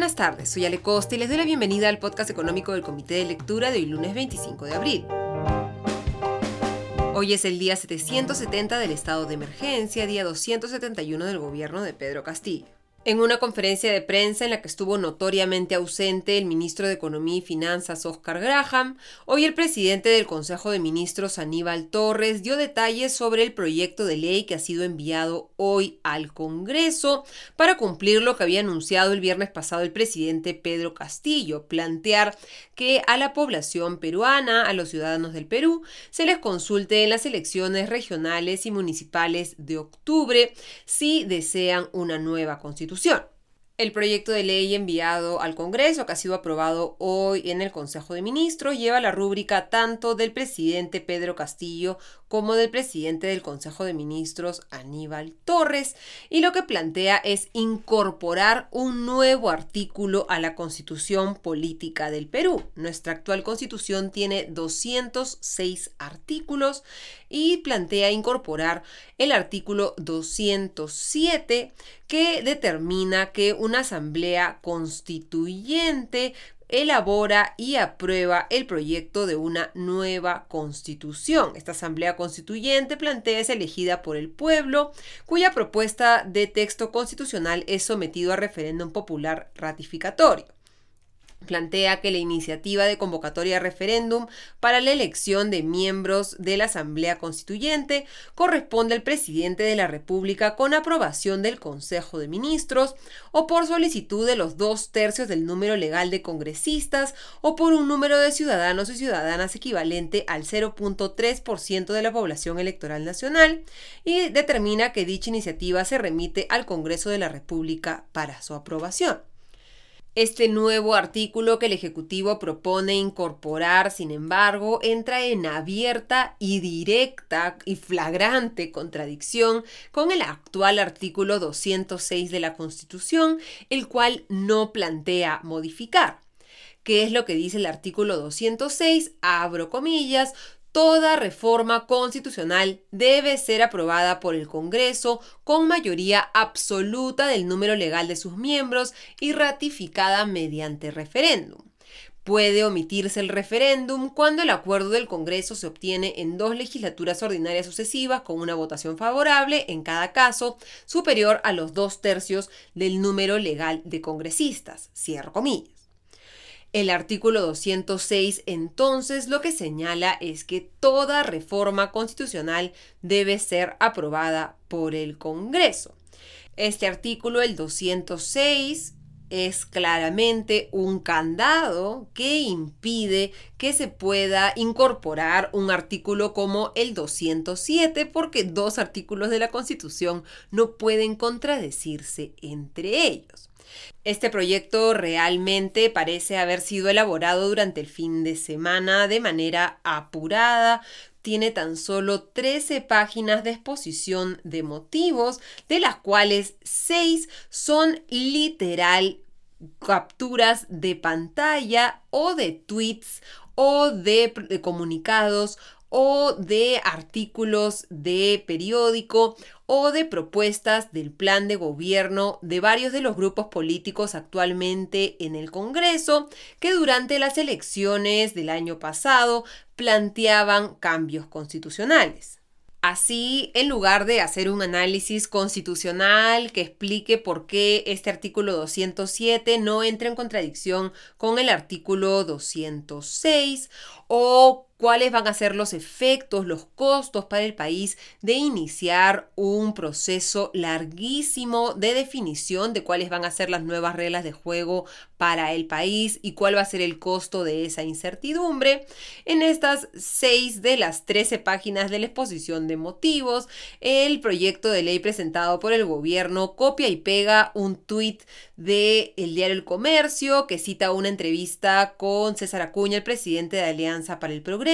buenas tardes, soy Ale Costa y les doy la bienvenida al podcast económico del Comité de Lectura de hoy lunes 25 de abril. Hoy es el día 770 del estado de emergencia, día 271 del gobierno de Pedro Castillo. En una conferencia de prensa en la que estuvo notoriamente ausente el ministro de Economía y Finanzas Oscar Graham, hoy el presidente del Consejo de Ministros Aníbal Torres dio detalles sobre el proyecto de ley que ha sido enviado hoy al Congreso para cumplir lo que había anunciado el viernes pasado el presidente Pedro Castillo, plantear que a la población peruana, a los ciudadanos del Perú, se les consulte en las elecciones regionales y municipales de octubre si desean una nueva constitución el proyecto de ley enviado al Congreso, que ha sido aprobado hoy en el Consejo de Ministros, lleva la rúbrica tanto del presidente Pedro Castillo como del presidente del Consejo de Ministros, Aníbal Torres, y lo que plantea es incorporar un nuevo artículo a la Constitución Política del Perú. Nuestra actual Constitución tiene 206 artículos y plantea incorporar el artículo 207 que determina que una asamblea constituyente elabora y aprueba el proyecto de una nueva constitución. Esta Asamblea Constituyente plantea es elegida por el pueblo, cuya propuesta de texto constitucional es sometido a referéndum popular ratificatorio plantea que la iniciativa de convocatoria a referéndum para la elección de miembros de la Asamblea Constituyente corresponde al presidente de la República con aprobación del Consejo de Ministros o por solicitud de los dos tercios del número legal de congresistas o por un número de ciudadanos y ciudadanas equivalente al 0.3% de la población electoral nacional y determina que dicha iniciativa se remite al Congreso de la República para su aprobación. Este nuevo artículo que el Ejecutivo propone incorporar, sin embargo, entra en abierta y directa y flagrante contradicción con el actual artículo 206 de la Constitución, el cual no plantea modificar. ¿Qué es lo que dice el artículo 206? Abro comillas, Toda reforma constitucional debe ser aprobada por el Congreso con mayoría absoluta del número legal de sus miembros y ratificada mediante referéndum. Puede omitirse el referéndum cuando el acuerdo del Congreso se obtiene en dos legislaturas ordinarias sucesivas con una votación favorable, en cada caso, superior a los dos tercios del número legal de congresistas. Cierro comillas. El artículo 206 entonces lo que señala es que toda reforma constitucional debe ser aprobada por el Congreso. Este artículo, el 206, es claramente un candado que impide que se pueda incorporar un artículo como el 207 porque dos artículos de la Constitución no pueden contradecirse entre ellos. Este proyecto realmente parece haber sido elaborado durante el fin de semana de manera apurada. Tiene tan solo 13 páginas de exposición de motivos, de las cuales 6 son literal capturas de pantalla o de tweets o de, de comunicados o de artículos de periódico o de propuestas del plan de gobierno de varios de los grupos políticos actualmente en el Congreso que durante las elecciones del año pasado planteaban cambios constitucionales. Así, en lugar de hacer un análisis constitucional que explique por qué este artículo 207 no entra en contradicción con el artículo 206 o cuáles van a ser los efectos, los costos para el país de iniciar un proceso larguísimo de definición de cuáles van a ser las nuevas reglas de juego para el país y cuál va a ser el costo de esa incertidumbre. En estas seis de las 13 páginas de la exposición de motivos, el proyecto de ley presentado por el gobierno copia y pega un tuit de diario El Comercio que cita una entrevista con César Acuña, el presidente de Alianza para el Progreso,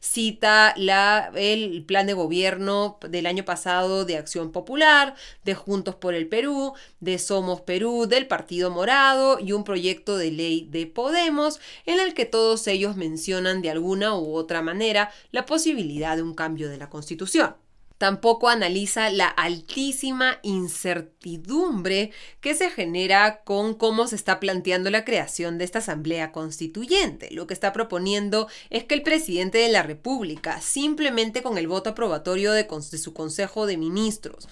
cita la, el plan de gobierno del año pasado de Acción Popular, de Juntos por el Perú, de Somos Perú, del Partido Morado y un proyecto de ley de Podemos en el que todos ellos mencionan de alguna u otra manera la posibilidad de un cambio de la Constitución. Tampoco analiza la altísima incertidumbre que se genera con cómo se está planteando la creación de esta Asamblea Constituyente. Lo que está proponiendo es que el presidente de la República, simplemente con el voto aprobatorio de, su Consejo de Ministros,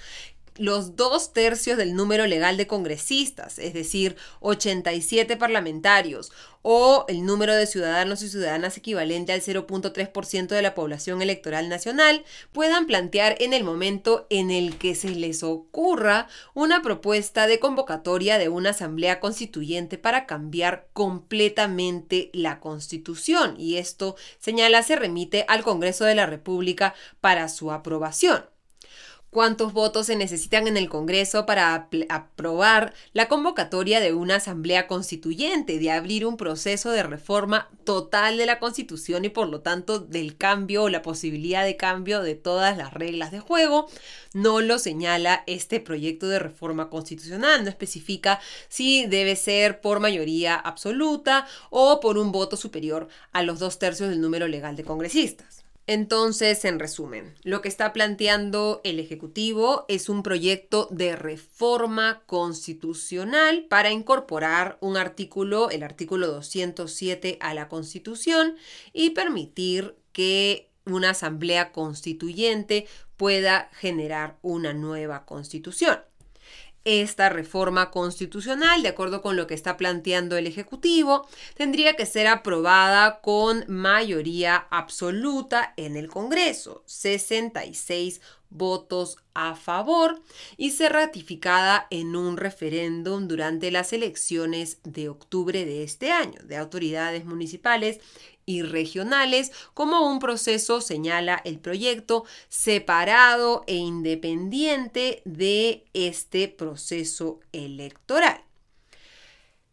los dos tercios del número legal de congresistas, es decir, 87 parlamentarios, o el número de ciudadanos y ciudadanas equivalente al 0.3% de la población electoral nacional, puedan plantear en el momento en el que se les ocurra una propuesta de convocatoria de una asamblea constituyente para cambiar completamente la constitución. Y esto, señala, se remite al Congreso de la República para su aprobación cuántos votos se necesitan en el Congreso para aprobar la convocatoria de una asamblea constituyente, de abrir un proceso de reforma total de la Constitución y por lo tanto del cambio o la posibilidad de cambio de todas las reglas de juego. No lo señala este proyecto de reforma constitucional, no especifica si debe ser por mayoría absoluta o por un voto superior a los dos tercios del número legal de congresistas. Entonces, en resumen, lo que está planteando el Ejecutivo es un proyecto de reforma constitucional para incorporar un artículo, el artículo 207, a la Constitución y permitir que una asamblea constituyente pueda generar una nueva constitución esta reforma constitucional, de acuerdo con lo que está planteando el Ejecutivo, tendría que ser aprobada con mayoría absoluta en el Congreso, 66 votos a favor, y ser ratificada en un referéndum durante las elecciones de octubre de este año de autoridades municipales y regionales como un proceso, señala el proyecto, separado e independiente de este proceso electoral.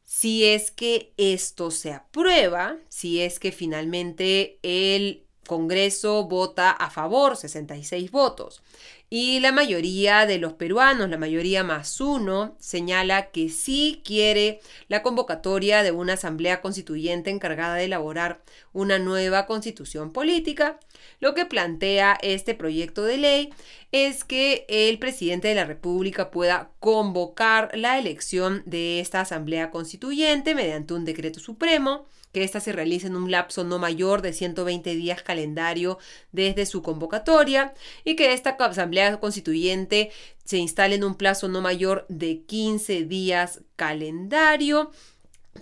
Si es que esto se aprueba, si es que finalmente el Congreso vota a favor, 66 votos, y la mayoría de los peruanos, la mayoría más uno, señala que sí quiere la convocatoria de una asamblea constituyente encargada de elaborar una nueva constitución política. Lo que plantea este proyecto de ley es que el presidente de la República pueda convocar la elección de esta asamblea constituyente mediante un decreto supremo que ésta se realice en un lapso no mayor de 120 días calendario desde su convocatoria y que esta asamblea constituyente se instale en un plazo no mayor de 15 días calendario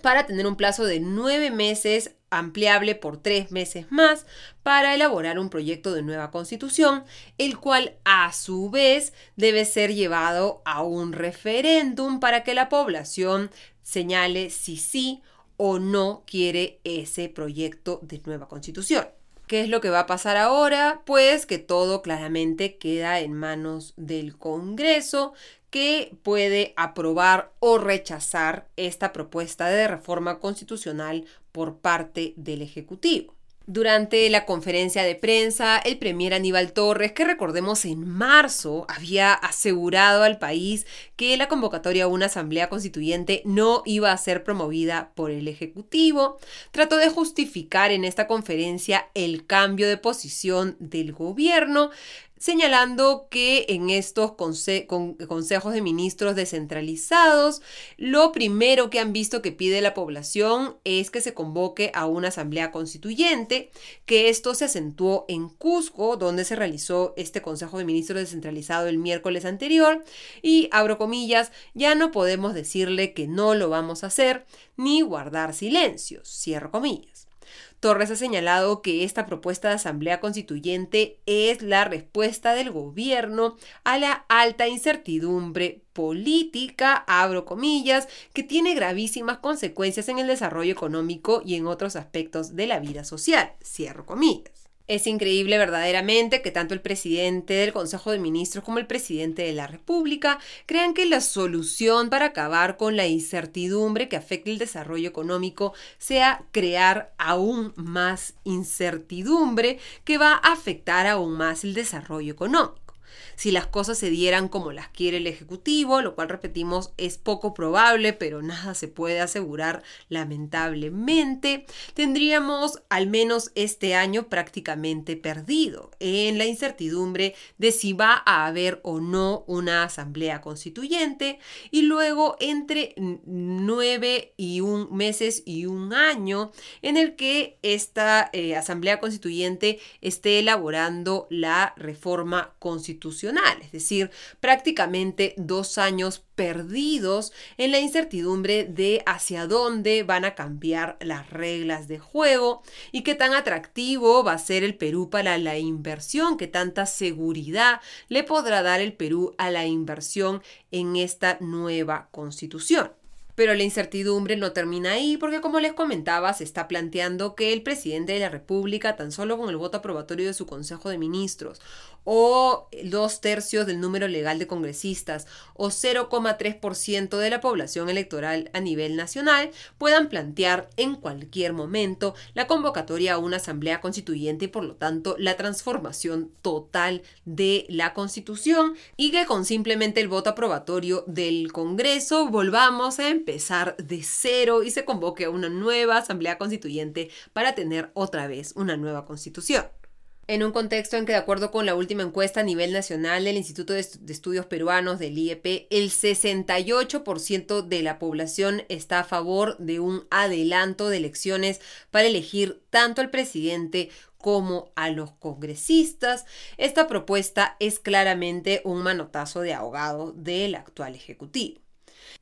para tener un plazo de nueve meses ampliable por tres meses más para elaborar un proyecto de nueva constitución, el cual a su vez debe ser llevado a un referéndum para que la población señale si sí o no quiere ese proyecto de nueva constitución. ¿Qué es lo que va a pasar ahora? Pues que todo claramente queda en manos del Congreso, que puede aprobar o rechazar esta propuesta de reforma constitucional por parte del Ejecutivo. Durante la conferencia de prensa, el premier Aníbal Torres, que recordemos en marzo había asegurado al país que la convocatoria a una asamblea constituyente no iba a ser promovida por el Ejecutivo, trató de justificar en esta conferencia el cambio de posición del gobierno, señalando que en estos consejos de ministros descentralizados, lo primero que han visto que pide la población es que se convoque a una asamblea constituyente, que esto se acentuó en Cusco, donde se realizó este consejo de ministros descentralizado el miércoles anterior, y abro comillas, ya no podemos decirle que no lo vamos a hacer, ni guardar silencio, cierro comillas. Torres ha señalado que esta propuesta de asamblea constituyente es la respuesta del gobierno a la alta incertidumbre política, abro comillas, que tiene gravísimas consecuencias en el desarrollo económico y en otros aspectos de la vida social, cierro comillas. Es increíble verdaderamente que tanto el presidente del Consejo de Ministros como el presidente de la República crean que la solución para acabar con la incertidumbre que afecta el desarrollo económico sea crear aún más incertidumbre que va a afectar aún más el desarrollo económico. Si las cosas se dieran como las quiere el Ejecutivo, lo cual repetimos es poco probable, pero nada se puede asegurar lamentablemente, tendríamos al menos este año prácticamente perdido en la incertidumbre de si va a haber o no una asamblea constituyente y luego entre nueve y un meses y un año en el que esta eh, asamblea constituyente esté elaborando la reforma es decir, prácticamente dos años perdidos en la incertidumbre de hacia dónde van a cambiar las reglas de juego y qué tan atractivo va a ser el Perú para la inversión, qué tanta seguridad le podrá dar el Perú a la inversión en esta nueva constitución. Pero la incertidumbre no termina ahí porque como les comentaba se está planteando que el presidente de la República, tan solo con el voto aprobatorio de su Consejo de Ministros, o dos tercios del número legal de congresistas, o 0,3% de la población electoral a nivel nacional, puedan plantear en cualquier momento la convocatoria a una asamblea constituyente y por lo tanto la transformación total de la constitución y que con simplemente el voto aprobatorio del Congreso volvamos a empezar empezar de cero y se convoque a una nueva asamblea constituyente para tener otra vez una nueva constitución en un contexto en que, de acuerdo con la última encuesta a nivel nacional del Instituto de, Estudios Peruanos del IEP, el 68% de la población está a favor de un adelanto de elecciones para elegir tanto al presidente como a los congresistas. Esta propuesta es claramente un manotazo de ahogado del actual Ejecutivo.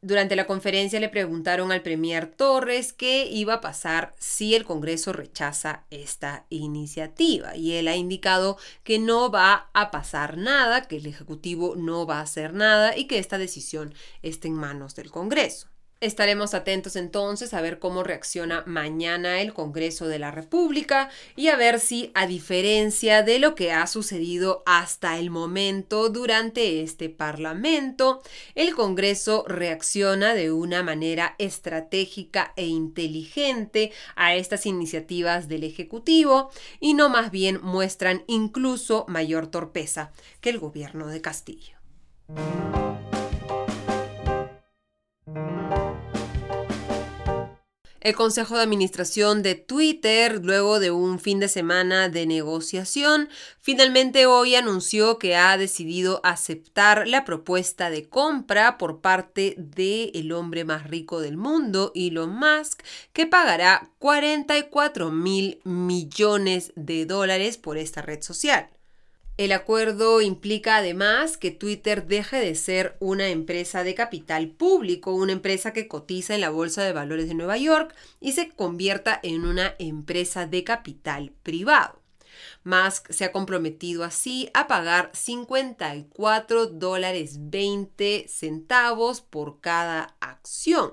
Durante la conferencia le preguntaron al Premier Torres qué iba a pasar si el Congreso rechaza esta iniciativa y él ha indicado que no va a pasar nada, que el Ejecutivo no va a hacer nada y que esta decisión está en manos del Congreso. Estaremos atentos entonces a ver cómo reacciona mañana el Congreso de la República y a ver si, a diferencia de lo que ha sucedido hasta el momento durante este Parlamento, el Congreso reacciona de una manera estratégica e inteligente a estas iniciativas del Ejecutivo y no más bien muestran incluso mayor torpeza que el gobierno de Castillo. El Consejo de Administración de Twitter, luego de un fin de semana de negociación, finalmente hoy anunció que ha decidido aceptar la propuesta de compra por parte del el hombre más rico del mundo, Elon Musk, que pagará 44 mil millones de dólares por esta red social. El acuerdo implica además que Twitter deje de ser una empresa de capital público, una empresa que cotiza en la Bolsa de Valores de Nueva York y se convierta en una empresa de capital privado. Musk se ha comprometido así a pagar 54 dólares 20 centavos por cada acción,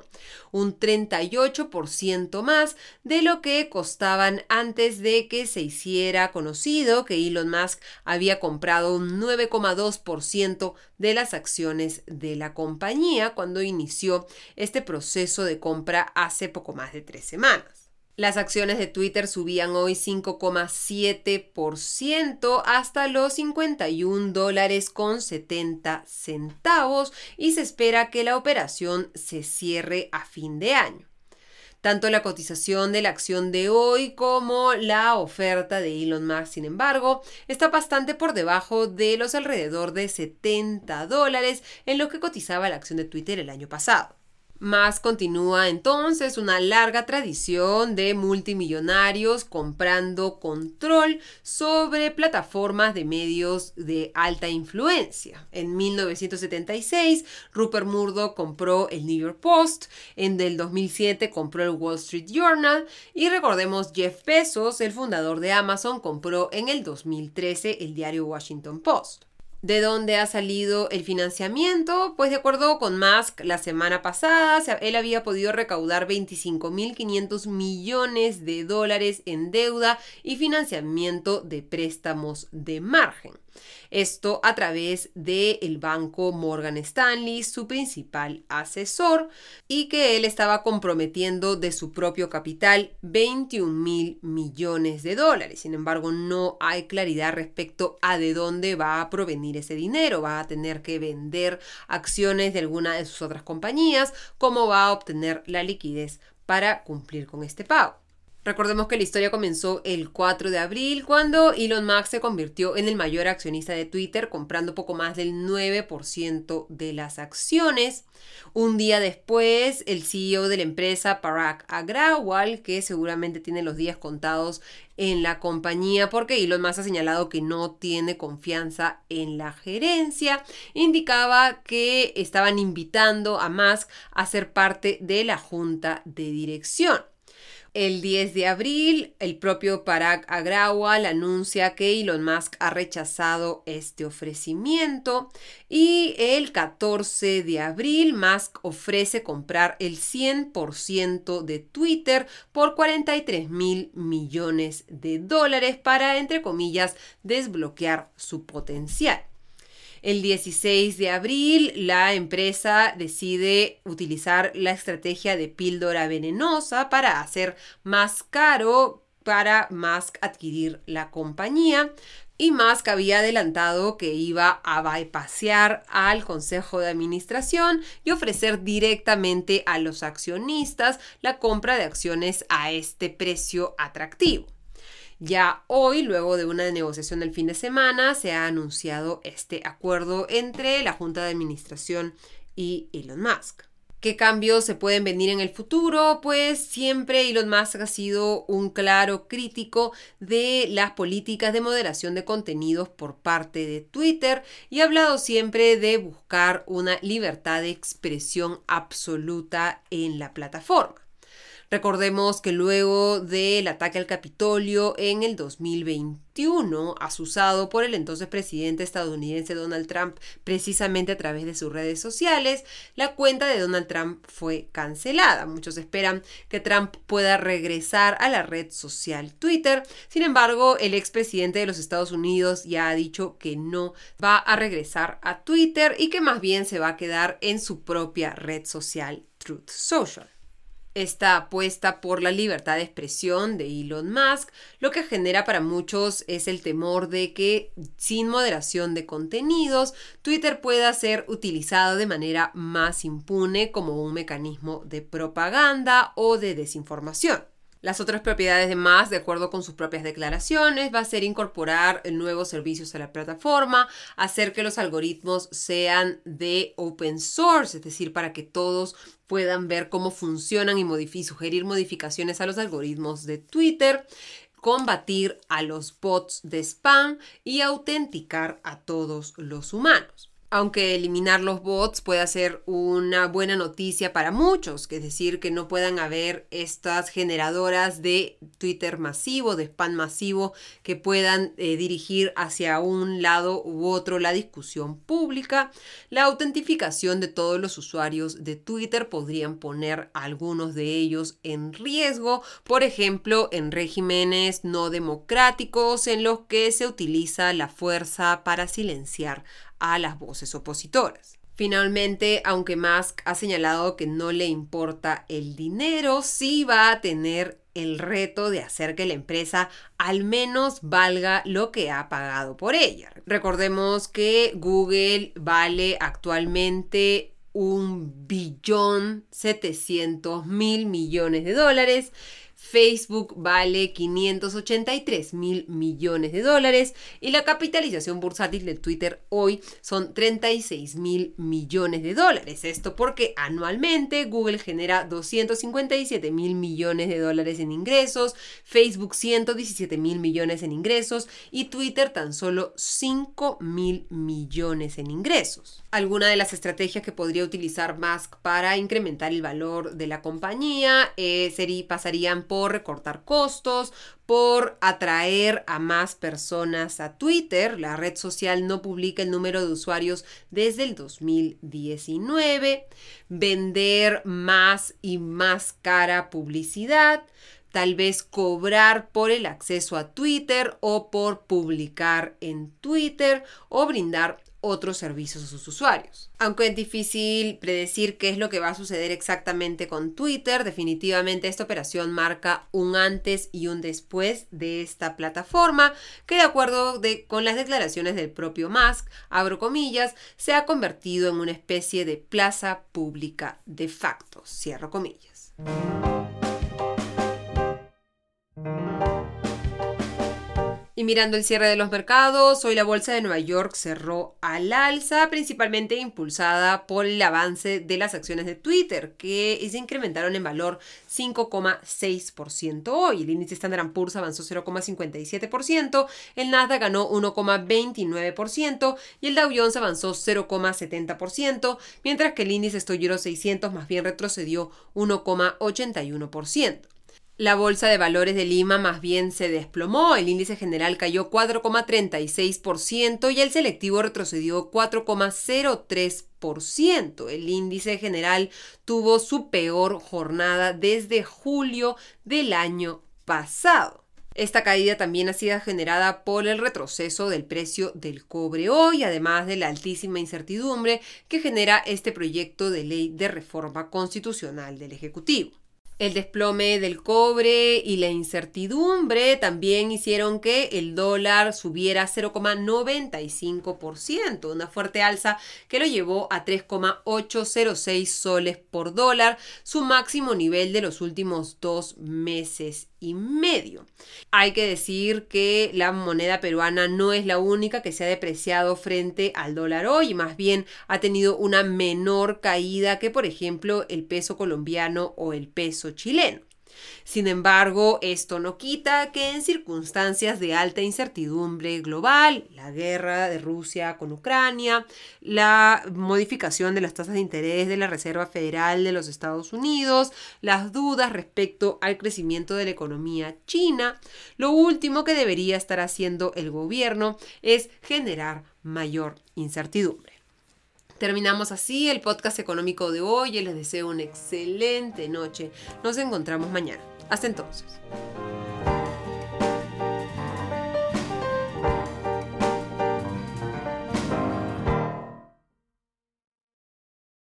un 38% más de lo que costaban antes de que se hiciera conocido que Elon Musk había comprado un 9,2% de las acciones de la compañía cuando inició este proceso de compra hace poco más de tres semanas. Las acciones de Twitter subían hoy 5,7% hasta los 51 dólares con 70 centavos y se espera que la operación se cierre a fin de año. Tanto la cotización de la acción de hoy como la oferta de Elon Musk, sin embargo, está bastante por debajo de los alrededor de 70 dólares en lo que cotizaba la acción de Twitter el año pasado. Más continúa entonces una larga tradición de multimillonarios comprando control sobre plataformas de medios de alta influencia. En 1976, Rupert Murdoch compró el New York Post, en el 2007 compró el Wall Street Journal y recordemos Jeff Bezos, el fundador de Amazon, compró en el 2013 el diario Washington Post. ¿De dónde ha salido el financiamiento? Pues de acuerdo con Musk, la semana pasada él había podido recaudar 25.500 millones de dólares en deuda y financiamiento de préstamos de margen. Esto a través del banco Morgan Stanley, su principal asesor, y que él estaba comprometiendo de su propio capital 21 mil millones de dólares. Sin embargo, no hay claridad respecto a de dónde va a provenir ese dinero. Va a tener que vender acciones de alguna de sus otras compañías, cómo va a obtener la liquidez para cumplir con este pago. Recordemos que la historia comenzó el 4 de abril cuando Elon Musk se convirtió en el mayor accionista de Twitter comprando poco más del 9% de las acciones. Un día después, el CEO de la empresa Parag Agrawal, que seguramente tiene los días contados en la compañía porque Elon Musk ha señalado que no tiene confianza en la gerencia, indicaba que estaban invitando a Musk a ser parte de la junta de dirección. El 10 de abril, el propio Parag Agrawal anuncia que Elon Musk ha rechazado este ofrecimiento y el 14 de abril Musk ofrece comprar el 100% de Twitter por 43 mil millones de dólares para, entre comillas, desbloquear su potencial. El 16 de abril, la empresa decide utilizar la estrategia de píldora venenosa para hacer más caro para Musk adquirir la compañía. Y Musk había adelantado que iba a bypassear al consejo de administración y ofrecer directamente a los accionistas la compra de acciones a este precio atractivo. Ya hoy, luego de una negociación del fin de semana, se ha anunciado este acuerdo entre la Junta de Administración y Elon Musk. ¿Qué cambios se pueden venir en el futuro? Pues siempre Elon Musk ha sido un claro crítico de las políticas de moderación de contenidos por parte de Twitter y ha hablado siempre de buscar una libertad de expresión absoluta en la plataforma. Recordemos que luego del ataque al Capitolio en el 2021, asusado por el entonces presidente estadounidense Donald Trump precisamente a través de sus redes sociales, la cuenta de Donald Trump fue cancelada. Muchos esperan que Trump pueda regresar a la red social Twitter. Sin embargo, el expresidente de los Estados Unidos ya ha dicho que no va a regresar a Twitter y que más bien se va a quedar en su propia red social Truth Social esta apuesta por la libertad de expresión de Elon Musk, lo que genera para muchos es el temor de que sin moderación de contenidos, Twitter pueda ser utilizado de manera más impune como un mecanismo de propaganda o de desinformación. Las otras propiedades de más, de acuerdo con sus propias declaraciones, va a ser incorporar nuevos servicios a la plataforma, hacer que los algoritmos sean de open source, es decir, para que todos puedan ver cómo funcionan y sugerir modificaciones a los algoritmos de Twitter, combatir a los bots de spam y autenticar a todos los humanos aunque eliminar los bots puede ser una buena noticia para muchos, que es decir, que no puedan haber estas generadoras de Twitter masivo, de spam masivo, que puedan eh, dirigir hacia un lado u otro la discusión pública. La autentificación de todos los usuarios de Twitter podrían poner a algunos de ellos en riesgo, por ejemplo, en regímenes no democráticos en los que se utiliza la fuerza para silenciar a las voces opositoras. Finalmente, aunque Musk ha señalado que no le importa el dinero, sí va a tener el reto de hacer que la empresa al menos valga lo que ha pagado por ella. Recordemos que Google vale actualmente un billón setecientos mil millones de dólares Facebook vale 583 mil millones de dólares y la capitalización bursátil de Twitter hoy son 36 mil millones de dólares. Esto porque anualmente Google genera 257 mil millones de dólares en ingresos, Facebook 117 mil millones en ingresos y Twitter tan solo 5 mil millones en ingresos. Alguna de las estrategias que podría utilizar Musk para incrementar el valor de la compañía eh, sería, pasarían por por recortar costos, por atraer a más personas a Twitter. La red social no publica el número de usuarios desde el 2019. Vender más y más cara publicidad tal vez cobrar por el acceso a Twitter o por publicar en Twitter o brindar otros servicios a sus usuarios. Aunque es difícil predecir qué es lo que va a suceder exactamente con Twitter, definitivamente esta operación marca un antes y un después de esta plataforma, que de acuerdo con las declaraciones del propio Musk, abro comillas, se ha convertido en una especie de plaza pública de facto, cierro comillas. Mirando el cierre de los mercados, hoy la bolsa de Nueva York cerró al alza, principalmente impulsada por el avance de las acciones de Twitter, que se incrementaron en valor 5,6% hoy. El índice Standard Poor's avanzó 0,57%, el Nasdaq ganó 1,29% y el Dow Jones avanzó 0,70%, mientras que el índice Stoyero 600 más bien retrocedió 1,81%. La bolsa de valores de Lima más bien se desplomó, el índice general cayó 4,36% y el selectivo retrocedió 4,03%. El índice general tuvo su peor jornada desde julio del año pasado. Esta caída también ha sido generada por el retroceso del precio del cobre hoy, además de la altísima incertidumbre que genera este proyecto de ley de reforma constitucional del Ejecutivo. El desplome del cobre y la incertidumbre también hicieron que el dólar subiera 0,95%, una fuerte alza que lo llevó a 3,806 soles por dólar, su máximo nivel de los últimos dos meses medio. Hay que decir que la moneda peruana no es la única que se ha depreciado frente al dólar hoy, más bien ha tenido una menor caída que por ejemplo el peso colombiano o el peso chileno. Sin embargo, esto no quita que en circunstancias de alta incertidumbre global, la guerra de Rusia con Ucrania, la modificación de las tasas de interés de la Reserva Federal de los Estados Unidos, las dudas respecto al crecimiento de la economía china, lo último que debería estar haciendo el gobierno es generar mayor incertidumbre. Terminamos así el podcast económico de hoy y les deseo una excelente noche. Nos encontramos mañana. Hasta entonces.